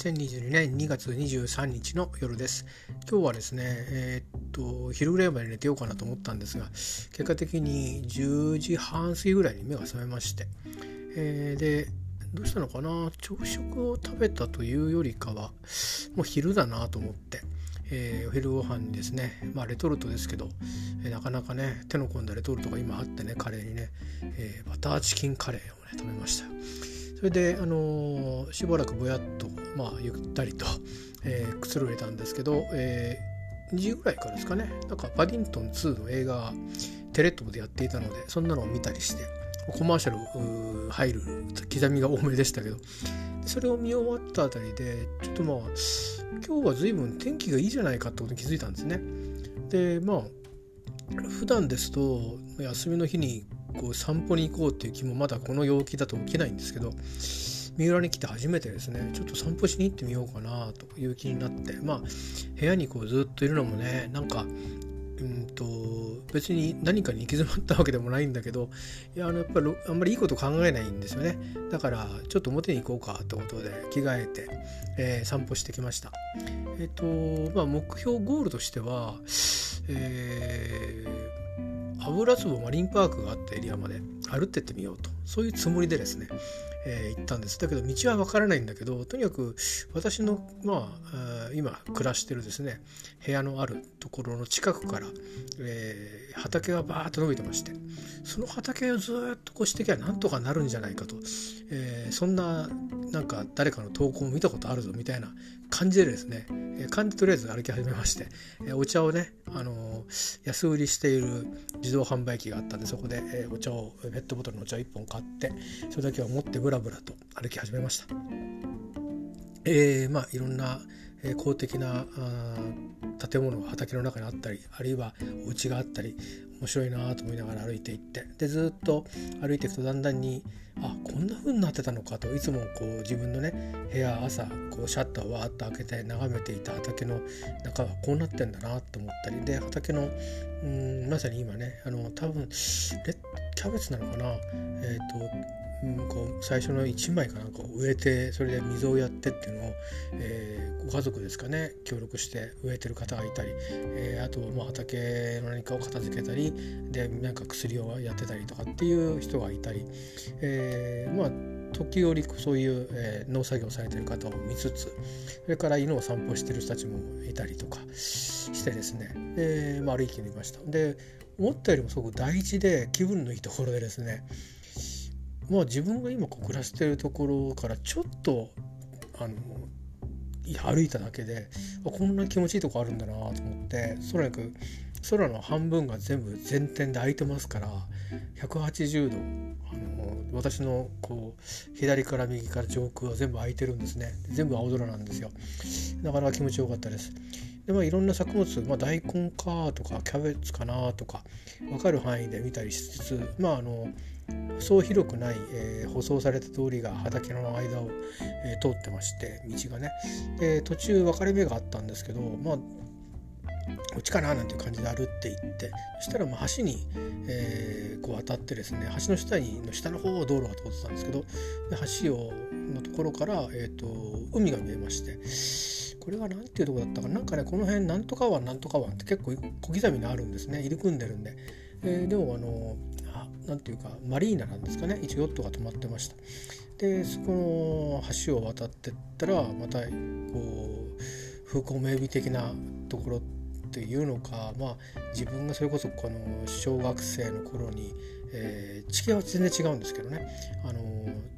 2022年2月23日の夜です。今日はですね、えー、っと、昼ぐらいまで寝てようかなと思ったんですが、結果的に10時半過ぎぐらいに目が覚めまして、えー、で、どうしたのかな？朝食を食べたというよりかは、もう昼だなと思って、えー、お昼ご飯にですね、まあ、レトルトですけど、えー、なかなかね手の込んだレトルトが今あってねカレーにね、えー、バターチキンカレーをね食べました。それで、あのー、しばらくぼやっと、まあ、ゆったりと、えー、くつろいだんですけど、えー、2時ぐらいからですかねなんかパディントン2の映画テレ東でやっていたのでそんなのを見たりしてコマーシャル入る刻みが多めでしたけどそれを見終わったあたりでちょっとまあ今日は随分天気がいいじゃないかってことに気づいたんですね。でまあ普段ですと休みの日にこう散歩に行こうっていう気もまだこの陽気だと起きないんですけど三浦に来て初めてですねちょっと散歩しに行ってみようかなという気になってまあ部屋にこうずっといるのもねなんかうんと別に何かに行き詰まったわけでもないんだけどいやあのやっぱりあんまりいいこと考えないんですよね。だからちょっと表に行こうかってことで着替えて、えー、散歩してきました。えっ、ー、とまあ目標ゴールとしてはえー、油壺マリンパークがあったエリアまで。歩ってってみようと。そういうつもりでですねえー、行ったんです。だけど道は分からないんだけどとにかく私の、まあ、今暮らしてるですね部屋のあるところの近くから、えー、畑がバーッと伸びてましてその畑をずっとこうしてきゃなんとかなるんじゃないかと、えー、そんななんか誰かの投稿を見たことあるぞみたいな感じでですね、え、感じとりあえず歩き始めまして、え、お茶をね、あの、安売りしている自動販売機があったんでそこで、え、お茶をペットボトルのお茶1本買ってそれだけを持ってブラブラと歩き始めました。えー、まあいろんな公的な建物が畑の中にあったりあるいはお家があったり面白いなと思いながら歩いていってでずっと歩いていくとだんだんにあこんな風になってたのかといつもこう自分のね部屋朝こうシャッターをわーっと開けて眺めていた畑の中はこうなってんだなと思ったりで畑のうんまさに今ねあの多分キャベツなのかなえっ、ー、とこう最初の1枚かなんかを植えてそれで水をやってっていうのを、えー、ご家族ですかね協力して植えてる方がいたり、えー、あとまあ畑の何かを片付けたりでなんか薬をやってたりとかっていう人がいたり、えー、まあ時折そういう、え、農作業されてる方を見つつそれから犬を散歩してる人たちもいたりとかしてですねで、まあ、歩いてみました。で思ったよりもすごく大事で気分のいいところでですねまあ自分が今こう暮らしてるところからちょっとあの歩いただけでこんな気持ちいいとこあるんだなと思って空なく空の半分が全部全天で空いてますから180度あの私のこう左から右から上空は全部空いてるんですね。全部青空なんですよ。なかなか気持ちよかったです。でまあいろんな作物、まあ、大根かとかキャベツかなとか分かる範囲で見たりしつつまああのそう広くない、えー、舗装された通りが畑の間を、えー、通ってまして道がね。で途中分かれ目があったんですけどまあこっちかななんていう感じで歩っていってそしたらまあ橋に、えー、こう当たってですね橋の下にの下の方を道路が通ってたんですけどで橋をのところから、えーと、海が見えましてこれは何ていうとこだったかなんかねこの辺なんとか湾なんとか湾って結構小刻みにあるんですね。入り組んでるんで、えー、でもあの何ていうかマリーナなんですかね。一応ヨットが止まってました。でそこの橋を渡ってったらまたこう風光明媚的なところっていうのかまあ自分がそれこそこの小学生の頃に、えー、地形は全然違うんですけどねあの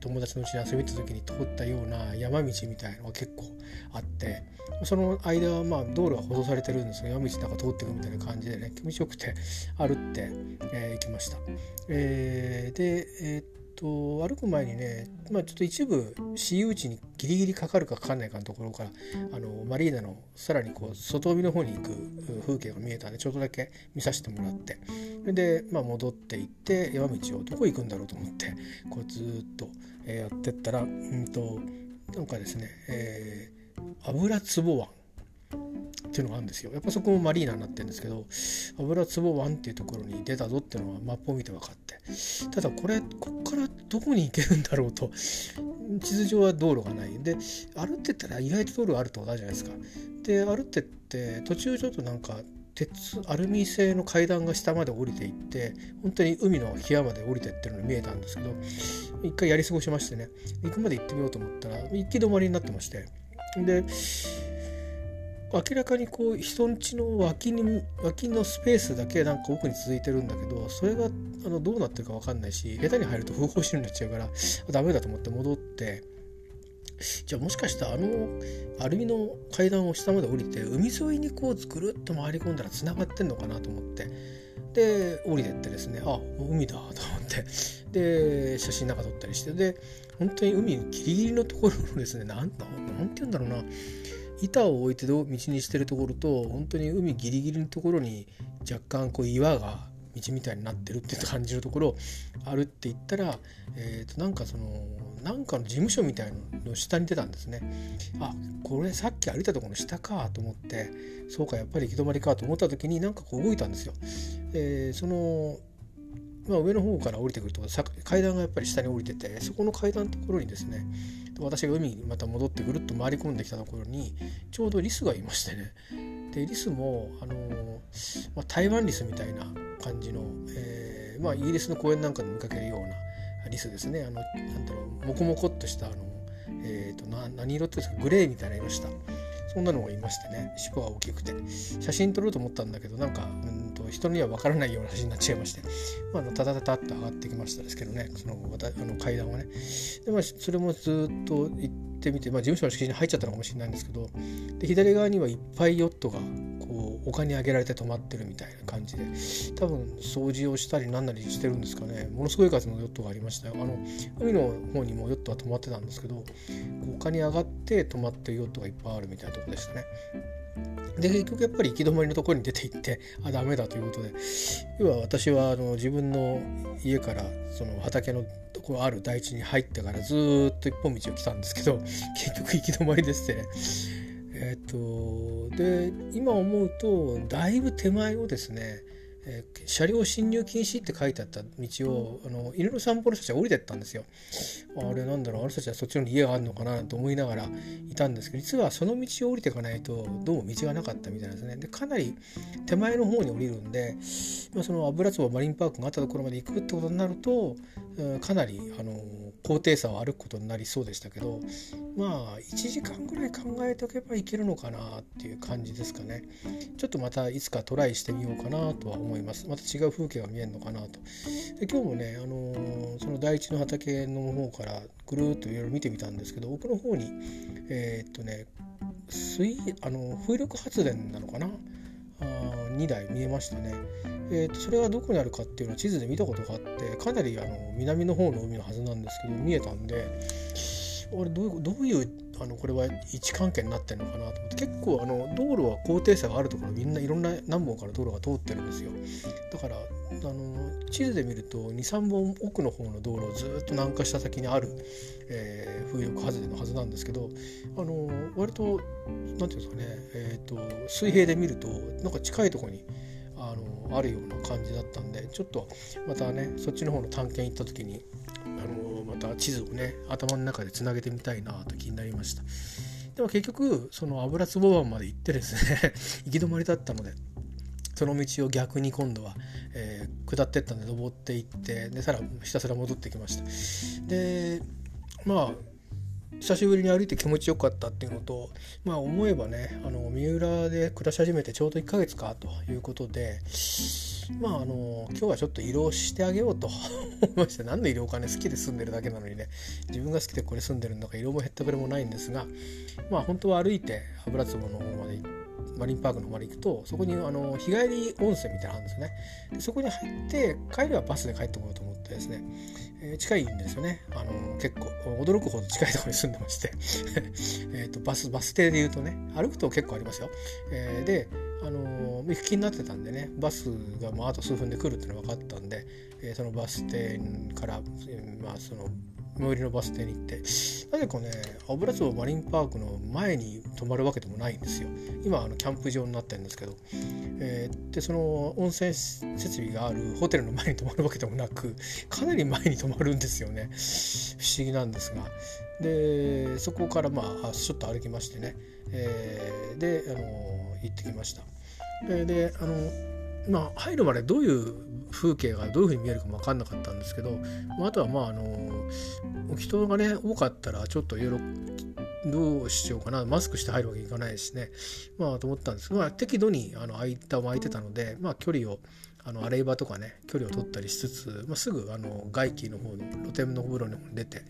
友達のうちに遊びに行った時に通ったような山道みたいのが結構あってその間はまあ道路は舗装されてるんですが山道なんか通ってくみたいな感じでね気持ちよくて歩って、えー、行きました。えー、で、えーと歩く前にね、まあ、ちょっと一部私有地にギリギリかかるかかかんないかのところからあのマリーナのさらにこう外海の方に行く風景が見えたんでちょっとだけ見させてもらって。で、まあ、戻っていって山道をどこ行くんだろうと思ってこうずっとやってったらうんとなんかですね、えー、油壺湾っていうのがあるんですよ。やっぱそこもマリーナになってるんですけど油壺湾っていうところに出たぞっていうのはマップを見て分かって。ただこれこっからどこに行けるんだろうと地図上は道路がない。で歩ってたら意外と道路あるってことあるじゃないですか。で歩ってって途中ちょっとなんか鉄アルミ製の階段が下まで降りていって本当に海の部屋まで降りてってるの見えたんですけど一回やり過ごしましてね。行くまで行ってみようと思ったら行き止まりになってまして。で明らかにこう人んちの脇に脇のスペースだけなんか奥に続いてるんだけどそれがあのどうなってるか分かんないし下手に入ると不法侵入になっちゃうからダメだと思って戻ってじゃあもしかしたらあのアルミの階段を下まで降りて海沿いにこうぐるっと回り込んだらつながってんのかなと思ってで降りてってですねあ海だと思ってで写真なんか撮ったりしてで本当に海ギリギリのところのですね何て言うんだろうな。板を置いて道にしてるところと本当に海ギリギリのところに若干こう岩が道みたいになってるって感じるところを歩っていったら、えー、となんかそのなんかの事務所みたいの下に出たんですねあこれさっき歩いたところの下かと思ってそうかやっぱり行き止まりかと思った時になんかこう動いたんですよ。えー、そのまあ、上の方から降りてくると階段がやっぱり下に降りててそこの階段のところにですね私が海にまた戻ってぐるっと回り込んできたところにちょうどリスがいましてね。でリスも、あのまあ、台湾リスみたいな感じの、えーまあ、イギリスの公園なんかで見かけるようなリスですね。あのなんだろうモコモコっとしたあの、えーと、な何色っていうんですかグレーみたいな色したそんなのがいましてね。尻尾が大きくて。写真撮ろうと思ったんだけどなんかうん人には分からないような写真になっちゃいまして、まあ、あのタタタタッと上がってきましたですけどねそのあの階段はね。で、まあ、それもずっと行ってみて、まあ、事務所の敷地に入っちゃったのかもしれないんですけどで左側にはいっぱいヨットがこう丘に上げられて止まってるみたいな感じで多分掃除をしたり何なりしてるんですかね。ものすごい数のヨットがありましたよ。あの海の方にもヨットは止まってたんですけど丘に上がって止まってるヨットがいっぱいあるみたいなとこでしたね。で結局やっぱり行き止まりのところに出て行ってあダメだということで。要は私はあの自分の家からその畑のところある台地に入ってからずっと一本道を来たんですけど 結局行き止まりでして。ねえっ、とで今思うとだいぶ手前をですねえー、車両進入禁止って書いてあった道をあの犬の散歩の人たちは降りてったんですよ。あれなんだろうあの人たちはそっちの家があるのかなと思いながらいたんですけど実はその道を降りていかないとどうも道がなかったみたいですね。でかなり手前の方に降りるんで、まあ、その油壺マリンパークがあったところまで行くってことになると、うん、かなりあの高低差を歩くことになりそうでしたけどまあ1時間ぐらい考えておけばいけるのかなっていう感じですかね。ちょっとまたいつかトライしてみようかなとは思います。また違う風景が見えるのかなと。で今日もね、あのー、その第一の畑の方からぐるっといろいろ見てみたんですけど奥の方にえー、っとね水あの風力発電なのかな2台見えましたね。えーと、それがどこにあるかっていうのは地図で見たことがあってかなりあの南の方の海のはずなんですけど見えたんであれどうどういうあのこれは位置関係になってるのかなと思って結構あの道路は高低差があるところみんないろんな何本から道路が通ってるんですよ。だからあの地図で見ると23本奥の方の道路をずっと南下した先にある、えー、風力発電のはずなんですけどあの割と何て言うんですかね、えーと、水平で見るとなんか近いところにあのあるような感じだったんでちょっとまたねそっちの方の探検行った時にた地図をね頭の中でつなげてみたいなと気になりました。でも結局その油壺湾まで行ってですね 行き止まりだったのでその道を逆に今度は、えー、下ってったんで登っていってでさらひたすら戻ってきました。でまあ久しぶりに歩いて気持ちよかったっていうのとまあ思えばねあの三浦で暮らし始めてちょうど1ヶ月かということでまああの今日はちょっと移動してあげようと。思いまして何の移動かね好きで住んでるだけなのにね。自分が好きでこれ住んでるんだから移動も減ったくれもないんですがまあ本当は歩いて油壺の方までマリンパークの方まで行くとそこにあの日帰り温泉みたいなのあるんですね。そこに入って帰りはバスで帰ってこようと思ってですね、えー、近いんですよね。あの結構驚くほど近いところに住んでまして。えとバスバス停で言うとね歩くと結構ありますよ、えー、であの行く気になってたんでねバスがもうあと数分で来るっていうの分かったんで、えー、そのバス停から、えー、まあその最寄りのバス停に行ってなぜかね油壺マリンパークの前に泊まるわけでもないんですよ。今あのキャンプ場になってるんですけど、えー、でその温泉設備があるホテルの前に泊まるわけでもなくかなり前に泊まるんですよね。不思議なんですが。でそこからまあちょっと歩きましてね、えー、であの行ってきました。であのまあ入るまでどういう風景がどういうふうに見えるかも分かんなかったんですけどまああとはまああの人がね多かったらちょっといろいろどうしようかなマスクして入るわけにいかないしねまあと思ったんですけど、まあ、適度にあの間も空いてたので、まあ、距離をあの洗い場とかね距離を取ったりしつつ、まあ、すぐあの外気の方の露天の風呂に出て、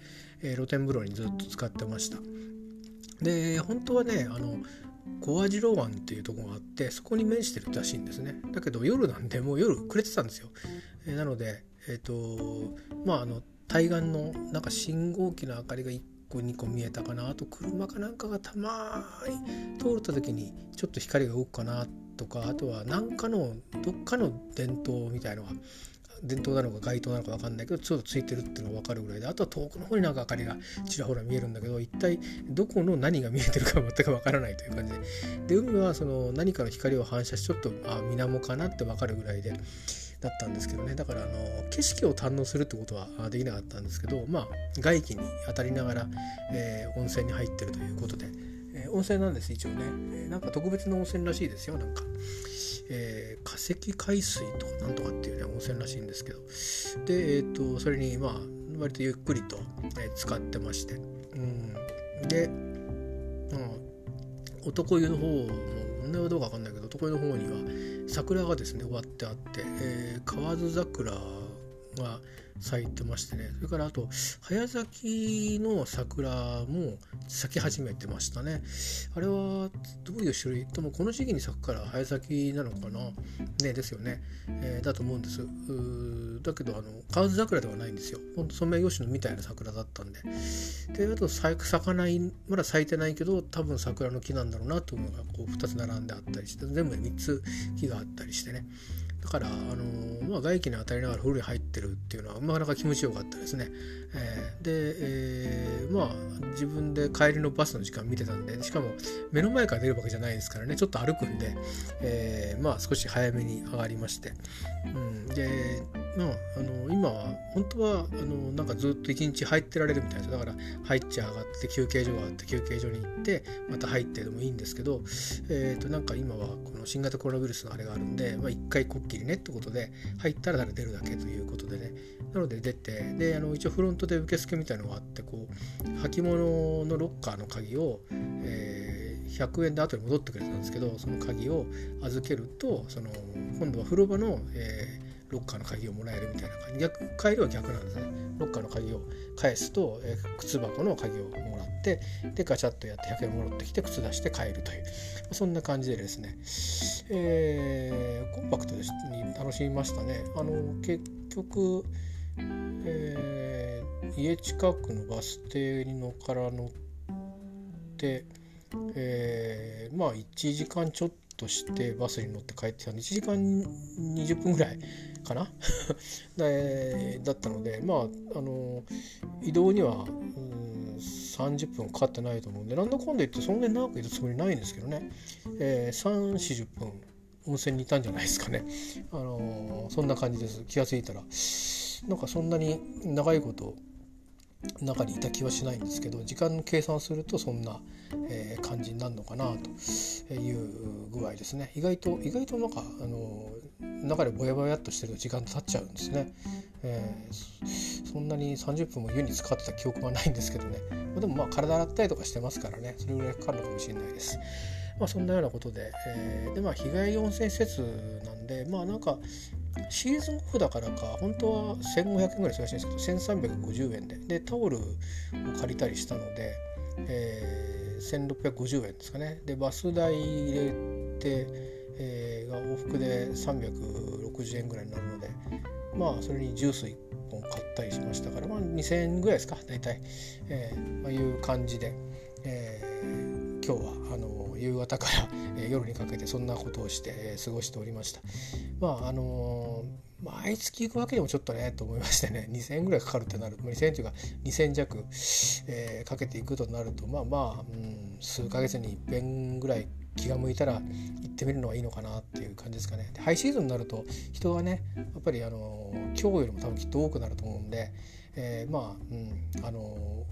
えー、露天風呂にずっと使ってました。で本当はねあの小網代湾っていうとこがあってそこに面してるらしいんですね。だけど夜なんでもう夜暮れてたんですよ、えー、なのでえっ、ー、とまああの対岸のなんか信号機の明かりが1個2個見えたかなあと車かなんかがたまに通った時にちょっと光が動くかなとかあとは何かのどっかの伝統みたいのが伝統なのか街灯なのか分かんないけどちょっとついてるっていうのが分かるぐらいであとは遠くの方になんか明かりがちらほら見えるんだけど一体どこの何が見えてるか全く分からないという感じで。で海はその何かの光を反射してちょっとあ水面かなって分かるぐらいでだったんですけどね。だからあの景色を堪能するってことはできなかったんですけどまあ外気に当たりながら、えー、温泉に入ってるということで、えー、温泉なんです一応ね、えー、なんか特別な温泉らしいですよなんか。えー、化石海水とかなんとかっていうね温泉らしいんですけど。で、えーと、それにまあ割とゆっくりと、えー、使ってまして、うん、で、うん、男湯の方も問題はどうか分かんないけど男湯の方には桜がですね終わってあって、えー、河津桜が咲いてましてね。それからあと早咲きの桜も咲き始めてましたね。あれはどういう種類？ともこの時期に咲くから早咲きなのかな？ねですよね、えー、だと思うんです。だけどあの河津桜ではないんですよ。ほんとソメイヨシノみたいな桜だったんで。であと咲かないまだ咲いてないけど多分桜の木なんだろうなというのがこう2つ並んであったりして全部で3つ木があったりしてね。だから、あのー、まあ、外気に当たりながら風呂に入ってるっていうのはなかなか気持ちよかったですね。えー、で、えー、まあ自分で帰りのバスの時間見てたんでしかも目の前から出るわけじゃないですからね。ちょっと歩くんで、えー、まあ少し早めに上がりまして、うん、でまあ、あの今は本当はあのなんかずっと一日入ってられるみたいです。だから入っちゃ上がって休憩所があって休憩所に行ってまた入ってでもいいんですけど、えー、となんか今はこの新型コロナウイルスのあれがあるんで、まあ、1回こっきりねってことで入ったら誰出るだけということでね。なので出てであの一応フロントで受付みたいのがあってこう履物のロッカーの鍵を、えー、100円で後に戻ってくれたんですけどその鍵を預けるとその今度は風呂場の、えーロッカーの鍵をもらえるみたいな感じ。逆帰りは逆なんですね。ロッカーの鍵を返すと、えー、靴箱の鍵をもらってでガチャッとやって100円戻ってきて靴出して帰るという。そんな感じでですね、えー、コンパクトに楽しみましたね。あの結局、えー、家近くのバス停にのから乗ってえー、まあ1時間ちょっとしてバスに乗って帰ってたんで1時間20分ぐらいかな？だったのでまああの移動には、うん、30分かかってないと思うんでなんだかんだ言ってそんなに長くいるつもりないんですけどね、えー、3 4 0分温泉にいたんじゃないですかね、あのそんな感じです。気が付いたら。なんかそんなに長いこと中にいた気はしないんですけど時間計算するとそんな、えー、感じになるのかなという具合ですね。意外と意外となんかあの中でぼやぼやっとしてると時間経っちゃうんですね、えー、そんなに30分も湯に使ってた記憶はないんですけどね。でもまあ体洗ったりとかしてますからね。それぐらいかかるのかもしれないです。まあ、そんなようなことで,、えーでまあ、日帰り温泉施設なんでまあなんかシーズンオフだからか本当は1500円ぐらいするらしいんですけど1350円で。でタオルを借りたりしたので、えー、1650円ですかね。でバス代入れて、えー、が往復で360円ぐらいになるのでまあそれにジュース1本買ったりしましたから、まあ、2000円ぐらいですか大体、えーまあ、いう感じで、えー、今日はあの夕方から、え夜にかけてそんなことをして、え過ごしておりました。まああの毎月行くわけでもちょっとねと思いましてね 2,000円ぐらいかかるってなると2,000円というか2,000弱、えー、かけていくとなるとまあまあ、うん、数ヶ月に一遍ぐらい気が向いたら行ってみるのがいいのかなっていう感じですかね。でハイシーズンになると人がねやっぱりあの今日よりも多分きっと多くなると思うんで、えー、まあ、うん、あの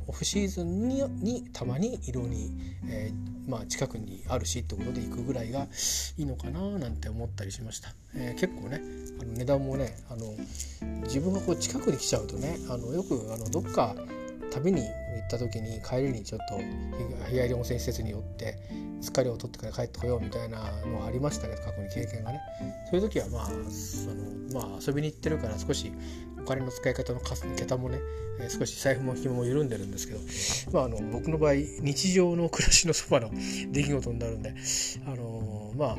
オフシーズンににたまに色に、えー、まあ、近くにあるしってことで行くぐらいがいいのかななんて思ったりしました。えー、結構ねあの値段もねあの自分がこう近くに来ちゃうとねあのよくあのどっか旅に行った時に帰りにちょっと日帰り温泉施設に寄って疲れを取ってから帰ってこようみたいなのはありましたけど過去に経験がねそういう時はまあその、まあ、遊びに行ってるから少しお金の使い方の桁もね、少し財布も紐も緩んでるんですけど、まあ、あの僕の場合日常の暮らしのそばの出来事になるんであの、まあ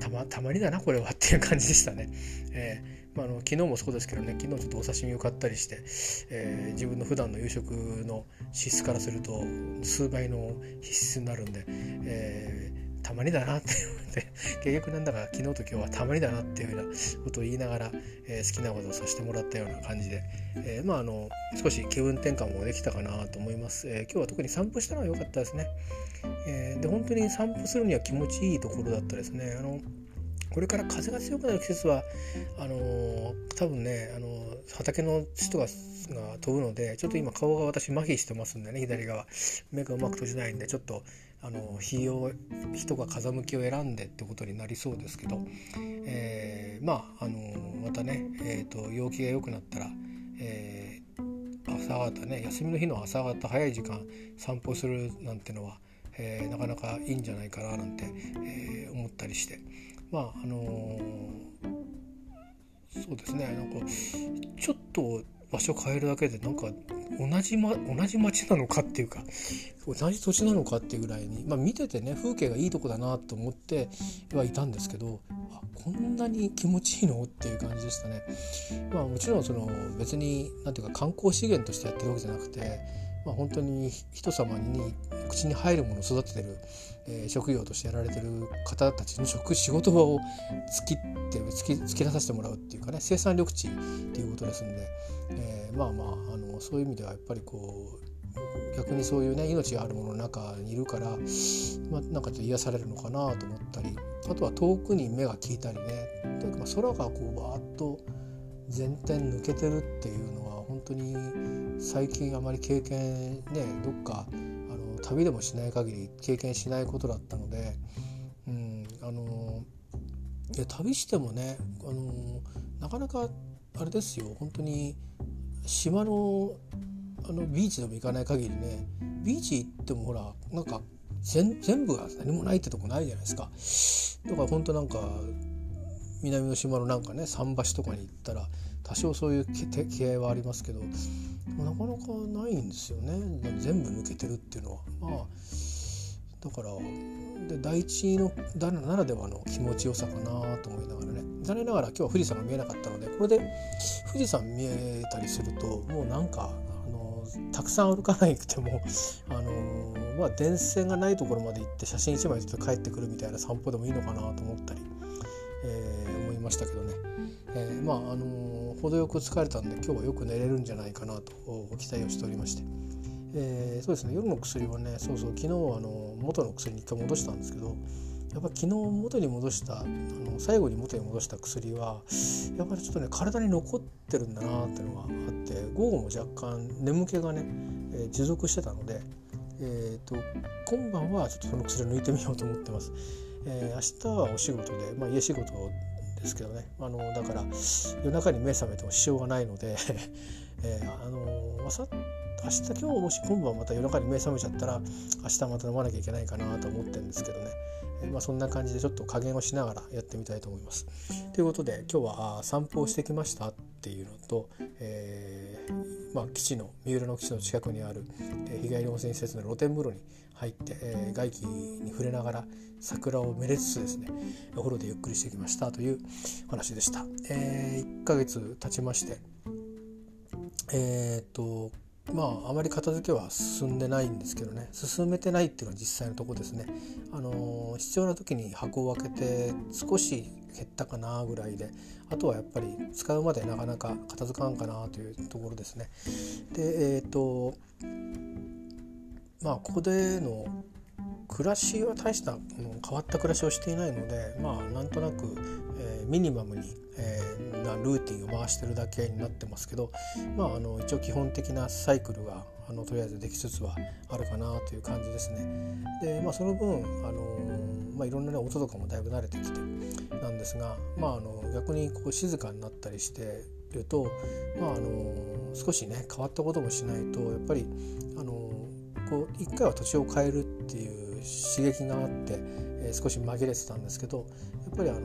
たまたまにだなこれはっていう感じでしたね。えーあ、あの昨日もそうですけどね昨日ちょっとお刺身を買ったりして、えー、自分の普段の夕食の支出からすると数倍の必須になるんで、えー、たまにだなって思って結局なんだか昨日と今日はたまにだなっていうようなことを言いながら、えー、好きなことをさせてもらったような感じで、えまああの少し気分転換もできたかなと思います、え今日は特に散歩したのは良かったですね、えで本当に散歩するには気持ちいいところだったですね。あのこれから風が強くなる季節はあのー、多分ね、あのー、畑の人がが飛ぶのでちょっと今顔が私麻痺してますんでね左側目がうまく閉じないんでちょっとあの日を人が風向きを選んでってことになりそうですけど、えー、まあ、あのまたね、えーと、陽気が良くなったら、えー、朝方ね休みの日の朝方早い時間散歩するなんてのは、えー、なかなかいいんじゃないかななんて、え思ったりして。まああのー、そうですねなんかちょっと場所変えるだけでなんか同じ,、ま、同じ町なのかっていうか同じ土地なのかっていうぐらいに、まあ、見ててね風景がいいとこだなと思ってはいたんですけどあこんなに気持ちいいの？っていう感じでしたね。まあ、もちろんその別に何ていうか観光資源としてやってるわけじゃなくてまあ、本当に人様に口に入るものを育ててる、えー、職業としてやられてる方たちの職仕事場を突きって突き突き出させてもらうっていうかね生産緑地っていうことですんで、えー、まあまああのそういう意味ではやっぱりこう逆にそういうね命があるものの中にいるから、まあ、なんかちょっと癒されるのかなと思ったりあとは遠くに目が利いたりねというかまあ空がこうバーッと全天抜けてるっていうのは本当に最近あまり経験ねどっか旅でもしない限り経験しないことだったので、うん、あのいや旅してもねあのなかなかあれですよ本当に島のあのビーチでも行かない限りねビーチ行ってもほらなんか全部が何もないってとこないじゃないですか。だから本当なんか南の島のなんかね桟橋とかに行ったら多少そういう気合はありますけどなかなかないんですよね。全部抜けてるっていうのは。まあだからで第一のならではの気持ちよさかなと思いながらね。残念ながら今日は富士山が見えなかったのでこれで富士山見えたりするともうなんかあのたくさん歩かなくても あのまあ電線がないところまで行って写真1枚撮って帰ってくるみたいな散歩でもいいのかなと思ったり、えー、思いましたけどね。えー、まああの、程よく疲れたんで今日はよく寝れるんじゃないかなと期待をしておりまして、えー、そうですね夜の薬はねそうそう昨日あの元の薬に一回戻したんですけどやっぱ昨日元に戻したあの最後に元に戻した薬はやっぱりちょっとね体に残ってるんだなっていうのがあって午後も若干眠気がね、えー、持続してたので、えーと、今晩はちょっとその薬を抜いてみようと思ってます。えー、明日はお仕事で、まあ、家仕事ですけどねあのだから夜中に目覚めても支障がないので えー、あの明明日今日もし今晩また夜中に目覚めちゃったら明日また飲まなきゃいけないかなと思ってるんですけどね、えー、まあ、そんな感じでちょっと加減をしながらやってみたいと思います。ということで今日は散歩をしてきましたっていうのと、えー、まあ、基地の三浦の基地の近くにある、え日帰り温泉施設の露天風呂に入って、えー、外気に触れながら桜をめでつつですねお風呂でゆっくりしてきましたという話でした。えー、1ヶ月経ちましてえー、っとまああまり片付けは進んでないんですけどね進めてないっていうのは実際のとこですね。あのー、必要な時に箱を開けて少し減ったかなぐらいであとはやっぱり使うまでなかなか片付かんかなというところですね。でえっ、とまあここでの暮らしは大した変わった暮らしをしていないのでまあなんとなく、えー、ミニマムに、えー、なルーティンを回してるだけになってますけどまああの一応基本的なサイクルがあのとりあえずできつつはあるかなという感じですね。でまあその分あのまあ、いろんな、ね、音とかもだいぶ慣れてきてなんですが、まあ、あの逆にこう静かになったりしてると、まあ、あの少しね変わったこともしないとやっぱりあのこう一回は土地を変えるっていう刺激があって、えー、少し紛れてたんですけどやっぱりあの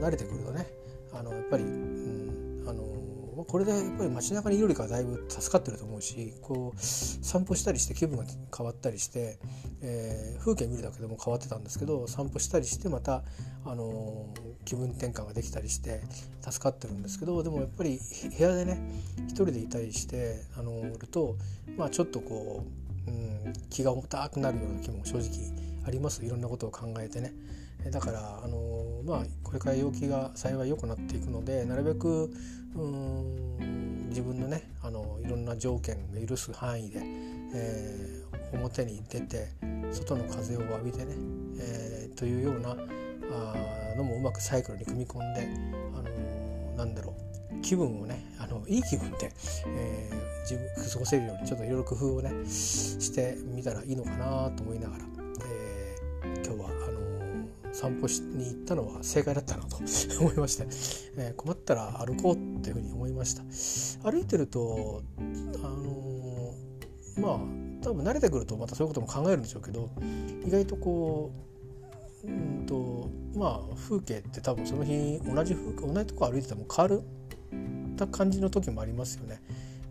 慣れてくるとねあのやっぱり、うん、あのこれでやっぱり街中にいるよりかはだいぶ助かってると思うしこう散歩したりして気分が変わったりして、えー、風景見るだけでも変わってたんですけど散歩したりしてまた、あの気分転換ができたりして助かってるんですけどでもやっぱり部屋でね一人でいたりしてあのると、まあ、ちょっとこう、気が重たくなるような気も正直ありますいろんなことを考えてね。だからあのまあこれから陽気が幸い良くなっていくのでなるべくうん自分のねあのいろんな条件が許す範囲で、えー、表に出て外の風を浴びてね、えー、というようなあのもうまくサイクルに組み込んで、あのなんだろう気分をねあのいい気分で、えー、自分過ごせるようにちょっといろいろ工夫をねしてみたらいいのかなと思いながら、えー、今日はあの散歩しに行ったのは正解だったなと 思いまして、えー、困ったら歩こうっていうふうに思いました。歩いてるとあのー、まあ多分慣れてくるとまたそういうことも考えるんでしょうけど意外とこううんとまあ風景って多分その日同じ風景同じとこ歩いてても変わるた感じの時もありますよね。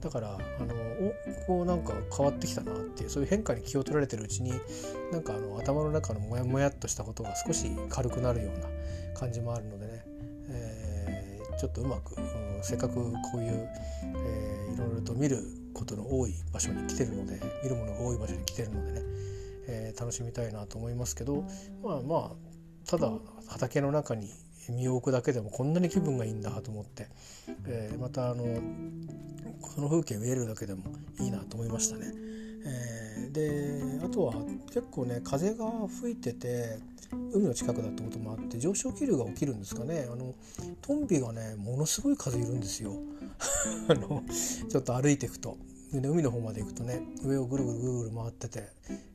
だからあのおこうなんか変わってきたなっていうそういう変化に気を取られてるうちになんかあの頭の中のモヤモヤっとしたことが少し軽くなるような感じもあるのでね、えー、ちょっとうまく、うん、せっかくこういう、えー、いろいろと見ることの多い場所に来てるので見るものが多い場所に来てるのでね、えー、楽しみたいなと思いますけどまあまあただ畑の中に身を置くだけでもこんなに気分がいいんだと思って、えー、またあのこの風景見えるだけでもいいなと思いましたね。えー、であとは結構ね風が吹いてて海の近くだってこともあって上昇気流が起きるんですかねあのトンビがねものすごい風いるんですよ あのちょっと歩いていくと。で海の方まで行くとね上をぐるぐるぐるぐる回ってて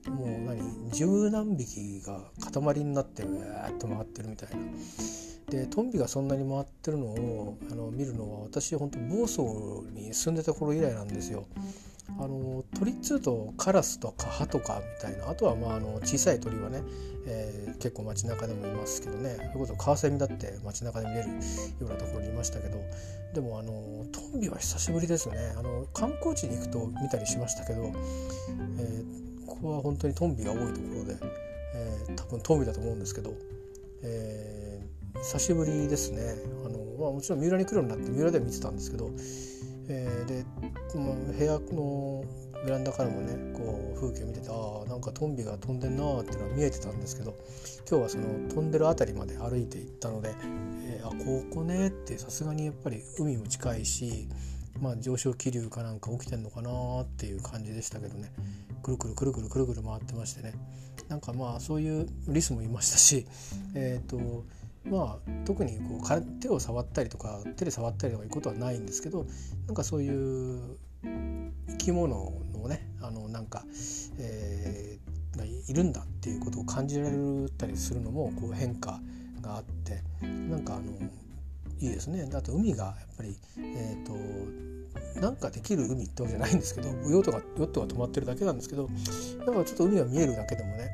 もう何十何匹が塊になってうわーっと回ってるみたいなでトンビがそんなに回ってるのをあの見るのは私本当房総に住んでた頃以来なんですよ。あの鳥っつうとカラスとかハとかみたいなあとはまああの小さい鳥はね、えー、結構街中でもいますけどね。それこそカワセミだって街中で見れるようなところにいましたけど。でもあのトンビは久しぶりですね。あの観光地に行くと見たりしましたけど、えー、ここは本当にトンビが多いところで、えー、多分トンビだと思うんですけど、えー久しぶりですね。あの、まあ、もちろん三浦に来るようになって三浦では見てたんですけど、えー、で、まあ、部屋のベランダからもねこう風景見ててああんかトンビが飛んでんなーっていうのは見えてたんですけど今日はその飛んでる辺りまで歩いて行ったので、えー、あここねってさすがにやっぱり海も近いし、まあ、上昇気流かなんか起きてんのかなっていう感じでしたけどね。くるくるくるくるくるくる回ってましてね。なんかまあそういうリスもいましたしえっ、ー、とまあ特にこう手を触ったりとか手で触ったりとかいうことはないんですけどなんかそういう生き物のねあのなんか、えー、いるんだっていうことを感じられたりするのもこう変化があってなんかあのいいですね。あと海がやっぱり、えーと、なんかできる海ってわけじゃないんですけどヨットがヨットが止まってるだけなんですけどだかちょっと海が見えるだけでもね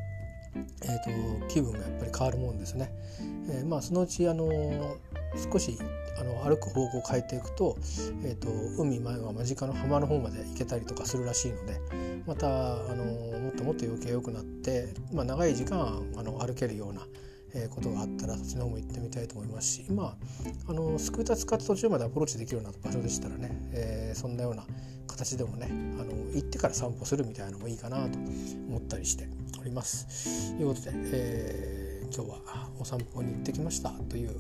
えーと、気分がやっぱり変わるもんですね。えー、まあそのうちあの少しあの歩く方向を変えていくと,、えーと、海前は間近の浜の方まで行けたりとかするらしいのでまたあのもっともっと余計良くなって、まあ、長い時間あの歩けるようなえことがあったらそっちの方も行ってみたいと思いますしまああのスクーター使って途中までアプローチできるような場所でしたらね、えー、そんなような形でもねあの行ってから散歩するみたいなのもいいかなと思ったりしております。ということで、えー、今日はお散歩に行ってきましたという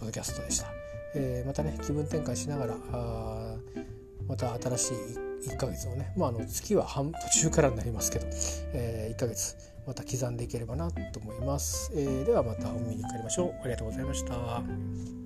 ポッドキャストでした。えー、またね気分転換しながらあまた新しい1ヶ月をね、まあ、あの月は半途中からになりますけど、えー、1ヶ月また刻んでいければなと思います、えー、ではまたお耳にかかりましょう。ありがとうございました。